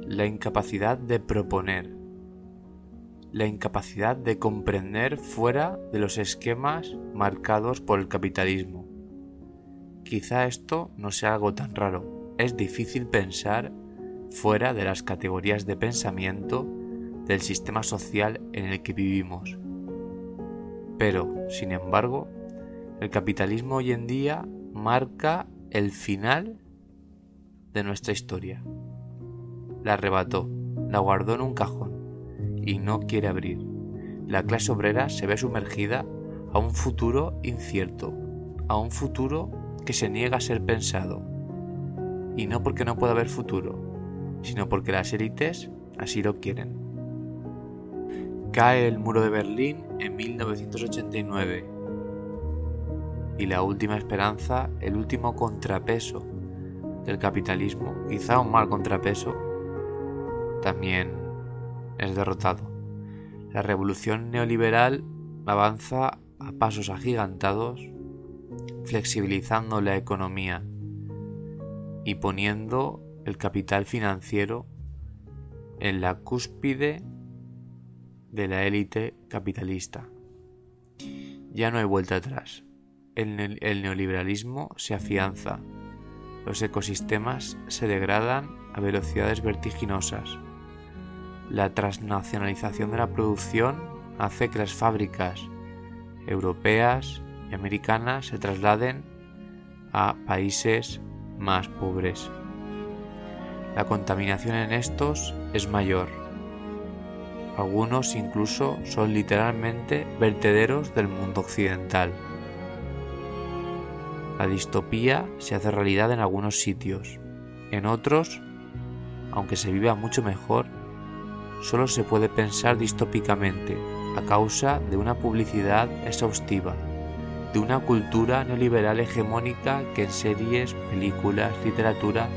La incapacidad de proponer, la incapacidad de comprender fuera de los esquemas marcados por el capitalismo. Quizá esto no sea algo tan raro, es difícil pensar fuera de las categorías de pensamiento del sistema social en el que vivimos. Pero, sin embargo, el capitalismo hoy en día marca el final de nuestra historia la arrebató, la guardó en un cajón y no quiere abrir. La clase obrera se ve sumergida a un futuro incierto, a un futuro que se niega a ser pensado. Y no porque no pueda haber futuro, sino porque las élites así lo quieren. Cae el muro de Berlín en 1989 y la última esperanza, el último contrapeso del capitalismo, quizá un mal contrapeso, también es derrotado. La revolución neoliberal avanza a pasos agigantados, flexibilizando la economía y poniendo el capital financiero en la cúspide de la élite capitalista. Ya no hay vuelta atrás. El, neoliberalismo se afianza. Los ecosistemas se degradan a velocidades vertiginosas la transnacionalización de la producción hace que las fábricas europeas y americanas se trasladen a países más pobres. La contaminación en estos es mayor. Algunos incluso son literalmente vertederos del mundo occidental. La distopía se hace realidad en algunos sitios. En otros, aunque se viva mucho mejor, solo se puede pensar distópicamente a causa de una publicidad exhaustiva, de una cultura neoliberal hegemónica que en series, películas, literatura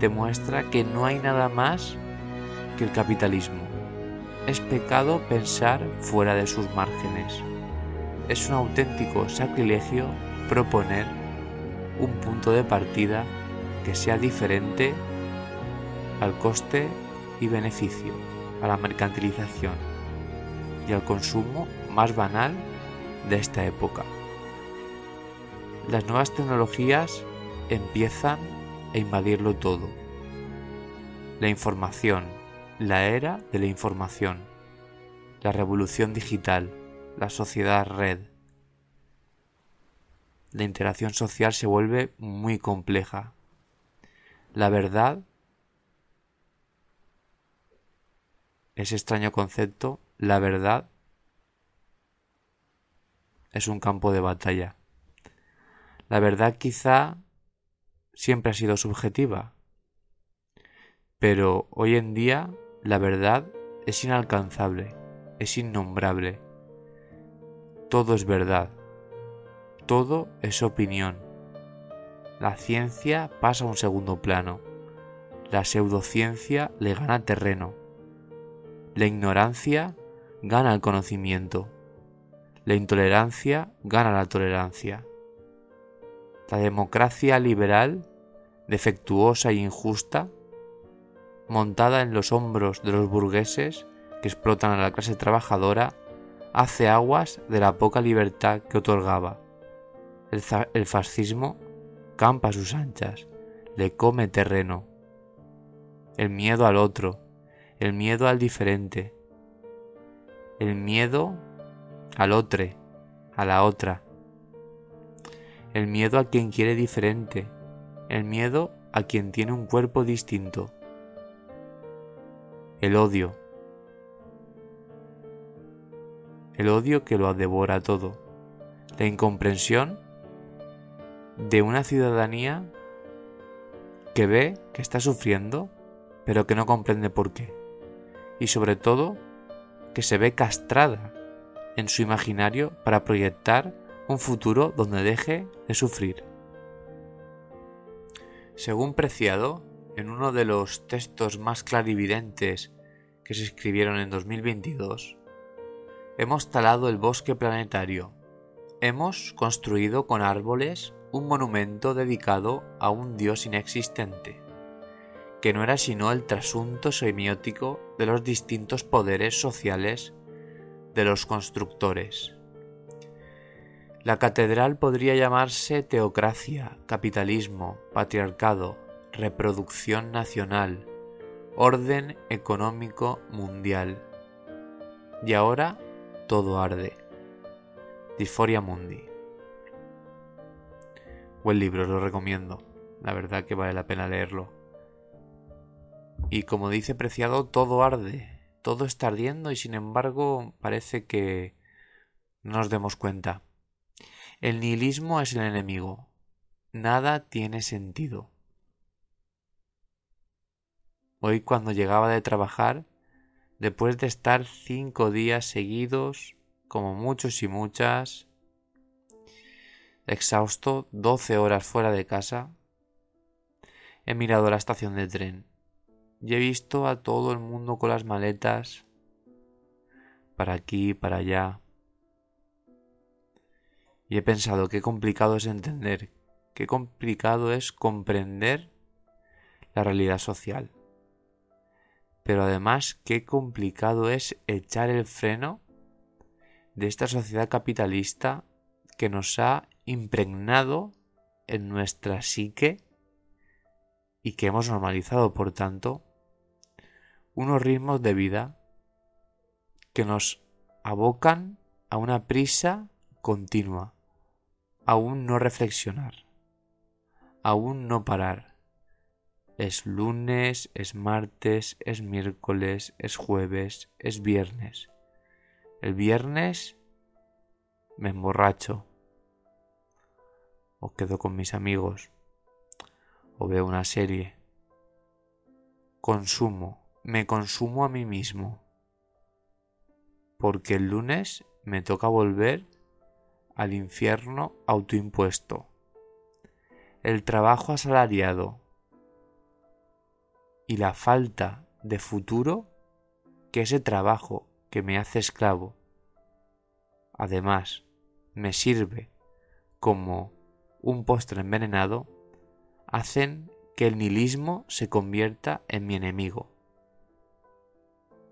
demuestra que no hay nada más que el capitalismo. Es pecado pensar fuera de sus márgenes. Es un auténtico sacrilegio proponer un punto de partida que sea diferente al coste y beneficio a la mercantilización y al consumo más banal de esta época. Las nuevas tecnologías empiezan a invadirlo todo. La información, la era de la información, la revolución digital, la sociedad red. La interacción social se vuelve muy compleja. La verdad ese extraño concepto, la verdad es un campo de batalla. La verdad quizá siempre ha sido subjetiva, pero hoy en día la verdad es inalcanzable, es innombrable. Todo es verdad, todo es opinión. La ciencia pasa a un segundo plano, la pseudociencia le gana terreno la ignorancia gana el conocimiento. La intolerancia gana la tolerancia. La democracia liberal, defectuosa e injusta, montada en los hombros de los burgueses que explotan a la clase trabajadora, hace aguas de la poca libertad que otorgaba. El, fascismo campa a sus anchas, le come terreno. El miedo al otro, el miedo al diferente, el miedo al otro, a la otra, el miedo a quien quiere diferente, el miedo a quien tiene un cuerpo distinto, el odio, el odio que lo devora todo, la incomprensión de una ciudadanía que ve que está sufriendo, pero que no comprende por qué. Y sobre todo, que se ve castrada en su imaginario para proyectar un futuro donde deje de sufrir. Según Preciado, en uno de los textos más clarividentes que se escribieron en 2022, hemos talado el bosque planetario, hemos construido con árboles un monumento dedicado a un dios inexistente, que no era sino el trasunto semiótico de los distintos poderes sociales de los constructores. La catedral podría llamarse teocracia, capitalismo, patriarcado, reproducción nacional, orden económico mundial. Y ahora todo arde. Disforia Mundi. Buen libro, lo recomiendo. La verdad que vale la pena leerlo. Y como dice Preciado, todo arde. Todo está ardiendo y sin embargo parece que no nos demos cuenta. El nihilismo es el enemigo. Nada tiene sentido. Hoy cuando llegaba de trabajar, después de estar cinco días seguidos, como muchos y muchas, exhausto, 12 horas fuera de casa, he mirado la estación de tren y he visto a todo el mundo con las maletas para aquí, para allá. Y he pensado qué complicado es entender, qué complicado es comprender la realidad social. Pero además qué complicado es echar el freno de esta sociedad capitalista que nos ha impregnado en nuestra psique y que hemos normalizado, por tanto, unos ritmos de vida que nos abocan a una prisa continua, aún no reflexionar, aún no parar. Es lunes, es martes, es miércoles, es jueves, es viernes. El viernes me emborracho, o quedo con mis amigos, o veo una serie. Consumo, me consumo a mí mismo, porque el lunes me toca volver al infierno autoimpuesto. El trabajo asalariado y la falta de futuro que ese trabajo que me hace esclavo, además, me sirve como un postre envenenado hacen que el nihilismo se convierta en mi enemigo.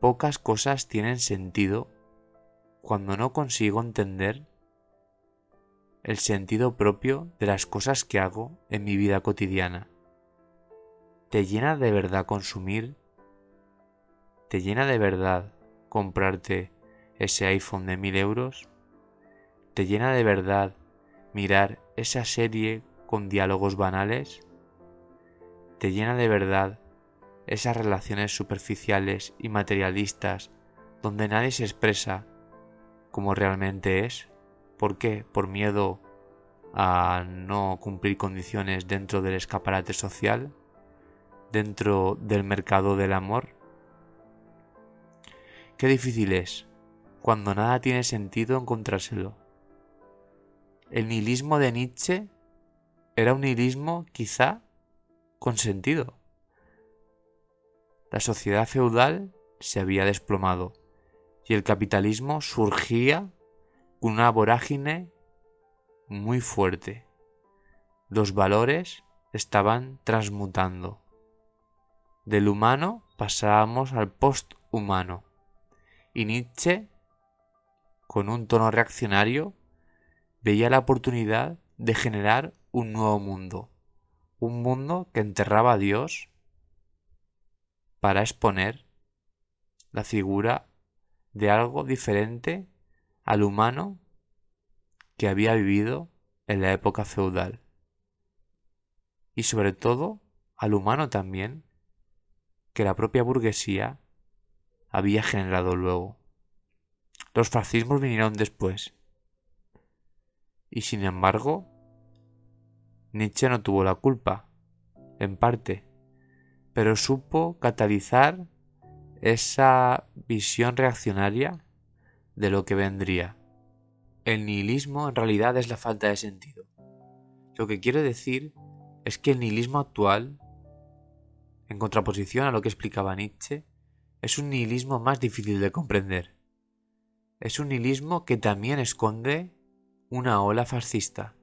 Pocas cosas tienen sentido cuando no consigo entender el sentido propio de las cosas que hago en mi vida cotidiana. ¿Te llena de verdad consumir? ¿Te llena de verdad comprarte ese iPhone de mil euros? ¿Te llena de verdad mirar esa serie con diálogos banales? ¿Te llena de verdad esas relaciones superficiales y materialistas donde nadie se expresa como realmente es? ¿Por qué? ¿Por miedo a no cumplir condiciones dentro del escaparate social? ¿Dentro del mercado del amor? Qué difícil es, cuando nada tiene sentido encontrárselo. El nihilismo de Nietzsche era un nihilismo quizá con sentido. La sociedad feudal se había desplomado y el capitalismo surgía con una vorágine muy fuerte. Los valores estaban transmutando. Del humano pasábamos al posthumano. Y Nietzsche, con un tono reaccionario, veía la oportunidad de generar un nuevo mundo, un mundo que enterraba a Dios para exponer la figura de algo diferente al humano que había vivido en la época feudal. Y sobre todo al humano también que la propia burguesía había generado luego. Los fascismos vinieron después Y sin embargo, Nietzsche no tuvo la culpa, en parte, pero supo catalizar esa visión reaccionaria de lo que vendría. El nihilismo en realidad es la falta de sentido. Lo que quiero decir es que el nihilismo actual, en contraposición a lo que explicaba Nietzsche, es un nihilismo más difícil de comprender. Es un nihilismo que también esconde una ola fascista,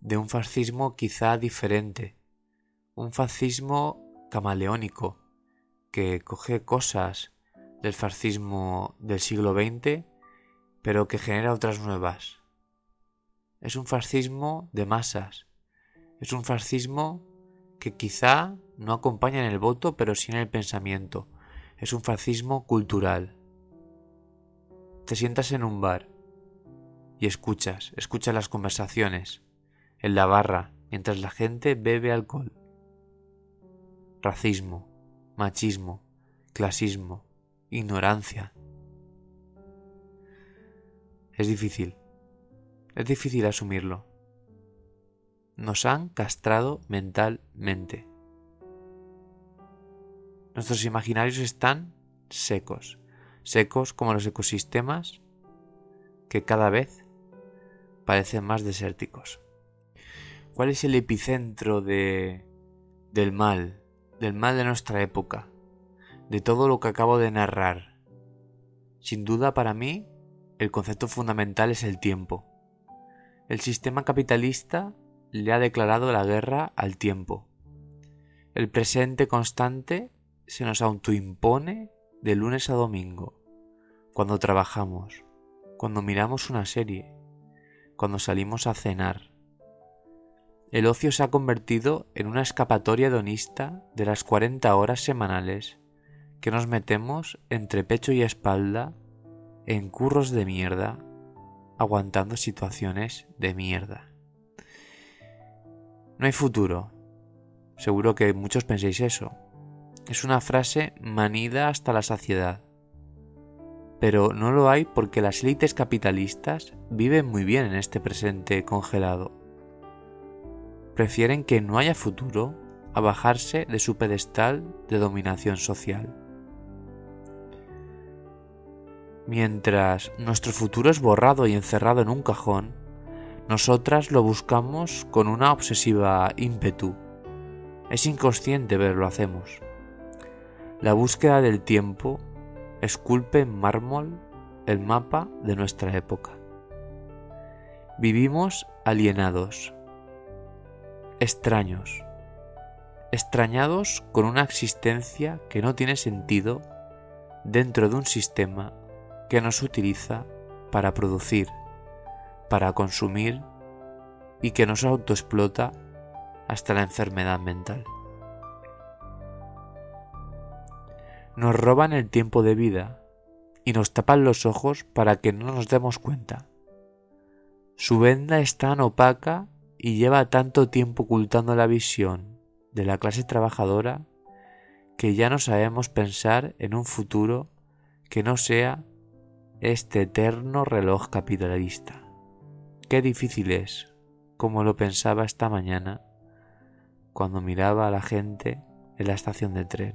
de un fascismo quizá diferente, un fascismo camaleónico, que coge cosas del fascismo del siglo XX, pero que genera otras nuevas. Es un fascismo de masas, es un fascismo que quizá no acompaña en el voto, pero sí en el pensamiento. Es un fascismo cultural. Te sientas en un bar y escuchas, escuchas las conversaciones en la barra mientras la gente bebe alcohol. Racismo, machismo, clasismo, ignorancia. Es difícil, es difícil asumirlo. Nos han castrado mentalmente. Nuestros imaginarios están secos, secos como los ecosistemas que cada vez parecen más desérticos. ¿Cuál es el epicentro de, del mal, del mal de nuestra época, de todo lo que acabo de narrar? Sin duda para mí, el concepto fundamental es el tiempo. El sistema capitalista le ha declarado la guerra al tiempo. El presente constante se nos autoimpone de lunes a domingo, cuando trabajamos, cuando miramos una serie, cuando salimos a cenar. El ocio se ha convertido en una escapatoria hedonista de las 40 horas semanales que nos metemos entre pecho y espalda en curros de mierda, aguantando situaciones de mierda. No hay futuro. Seguro que muchos penséis eso. Es una frase manida hasta la saciedad. Pero no lo hay porque las élites capitalistas viven muy bien en este presente congelado. Prefieren que no haya futuro a bajarse de su pedestal de dominación social. Mientras nuestro futuro es borrado y encerrado en un cajón, nosotras lo buscamos con una obsesiva ímpetu. Es inconsciente, pero lo hacemos. La búsqueda del tiempo esculpe en mármol el mapa de nuestra época. Vivimos alienados, extraños, extrañados con una existencia que no tiene sentido dentro de un sistema que nos utiliza para producir, para consumir y que nos autoexplota hasta la enfermedad mental. Nos roban el tiempo de vida y nos tapan los ojos para que no nos demos cuenta. Su venda es tan opaca y lleva tanto tiempo ocultando la visión de la clase trabajadora que ya no sabemos pensar en un futuro que no sea este eterno reloj capitalista. Qué difícil es, como lo pensaba esta mañana cuando miraba a la gente en la estación de tren.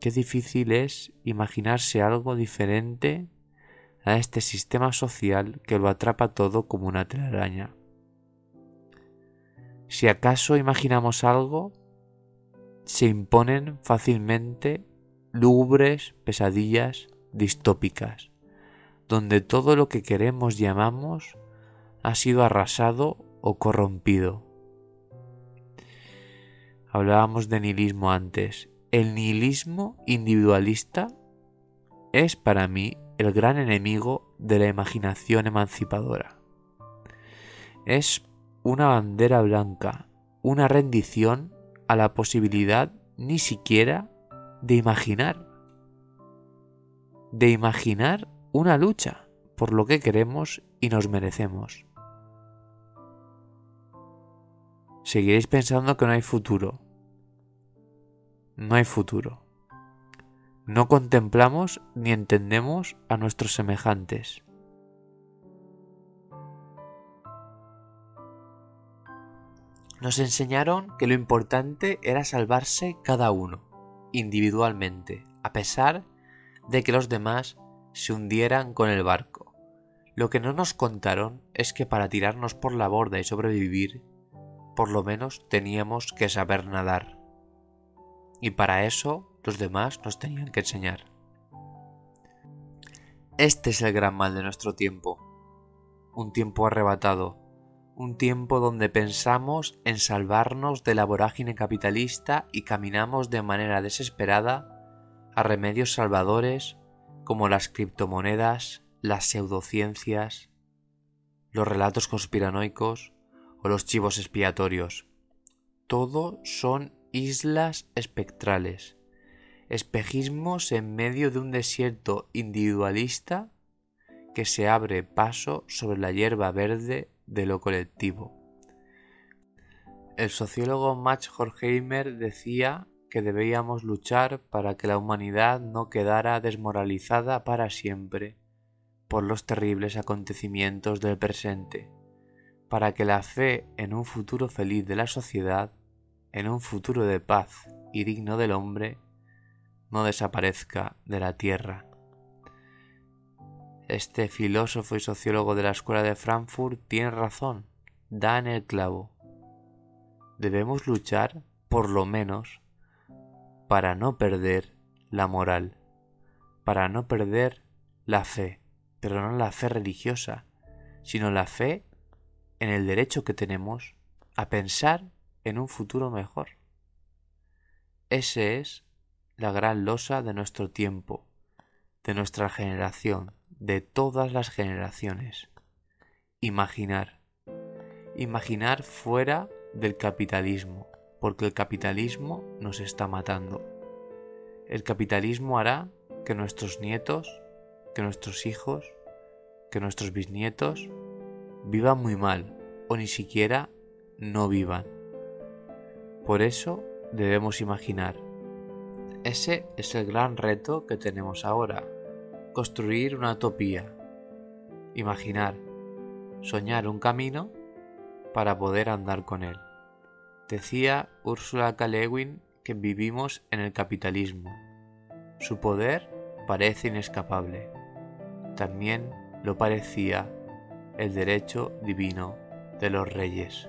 Qué difícil es imaginarse algo diferente a este sistema social que lo atrapa todo como una telaraña. Si acaso imaginamos algo, se imponen fácilmente lúgubres pesadillas distópicas, donde todo lo que queremos y amamos ha sido arrasado o corrompido. Hablábamos de nihilismo antes. El nihilismo individualista es para mí el gran enemigo de la imaginación emancipadora. Es una bandera blanca, una rendición a la posibilidad ni siquiera de imaginar de imaginar una lucha por lo que queremos y nos merecemos. Seguiréis pensando que no hay futuro. No hay futuro. No contemplamos ni entendemos a nuestros semejantes. Nos enseñaron que lo importante era salvarse cada uno, individualmente, a pesar de que los demás se hundieran con el barco. Lo que no nos contaron es que para tirarnos por la borda y sobrevivir, por lo menos teníamos que saber nadar. Y para eso los demás nos tenían que enseñar. Este es el gran mal de nuestro tiempo. Un tiempo arrebatado, un tiempo donde pensamos en salvarnos de la vorágine capitalista y caminamos de manera desesperada a remedios salvadores como las criptomonedas, las pseudociencias, los relatos conspiranoicos o los chivos expiatorios. Todo son islas espectrales, espejismos en medio de un desierto individualista que se abre paso sobre la hierba verde de lo colectivo. El sociólogo Max Horkheimer decía que debíamos luchar para que la humanidad no quedara desmoralizada para siempre por los terribles acontecimientos del presente, para que la fe en un futuro feliz de la sociedad, en un futuro de paz y digno del hombre, no desaparezca de la tierra. Este filósofo y sociólogo de la Escuela de Frankfurt tiene razón, da en el clavo. Debemos luchar, por lo menos, para no perder la moral, para no perder la fe, pero no la fe religiosa, sino la fe en el derecho que tenemos a pensar en un futuro mejor. Ese es la gran losa de nuestro tiempo, de nuestra generación, de todas las generaciones. Imaginar. Imaginar fuera del capitalismo, porque el capitalismo nos está matando. El capitalismo hará que nuestros nietos, que nuestros hijos, que nuestros bisnietos vivan muy mal o ni siquiera no vivan. Por eso debemos imaginar. Ese es el gran reto que tenemos ahora, construir una utopía, imaginar, soñar un camino para poder andar con él. Decía Ursula K. Lewin que vivimos en el capitalismo. Su poder parece inescapable. También lo parecía el derecho divino de los reyes.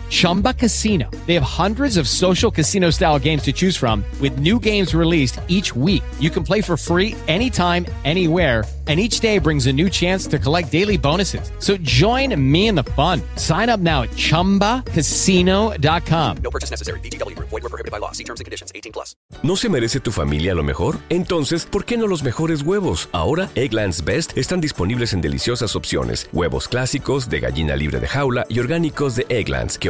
Chumba Casino. They have hundreds of social casino style games to choose from, with new games released each week. You can play for free anytime, anywhere and each day brings a new chance to collect daily bonuses. So join me in the fun. Sign up now at ChumbaCasino.com. No purchase necessary. BGW. Void were prohibited by law. See terms and conditions. 18 plus. ¿No se merece tu familia lo mejor? Entonces, ¿por qué no los mejores huevos? Ahora, Eggland's Best están disponibles en deliciosas opciones. Huevos clásicos, de gallina libre de jaula y orgánicos de Egglands, que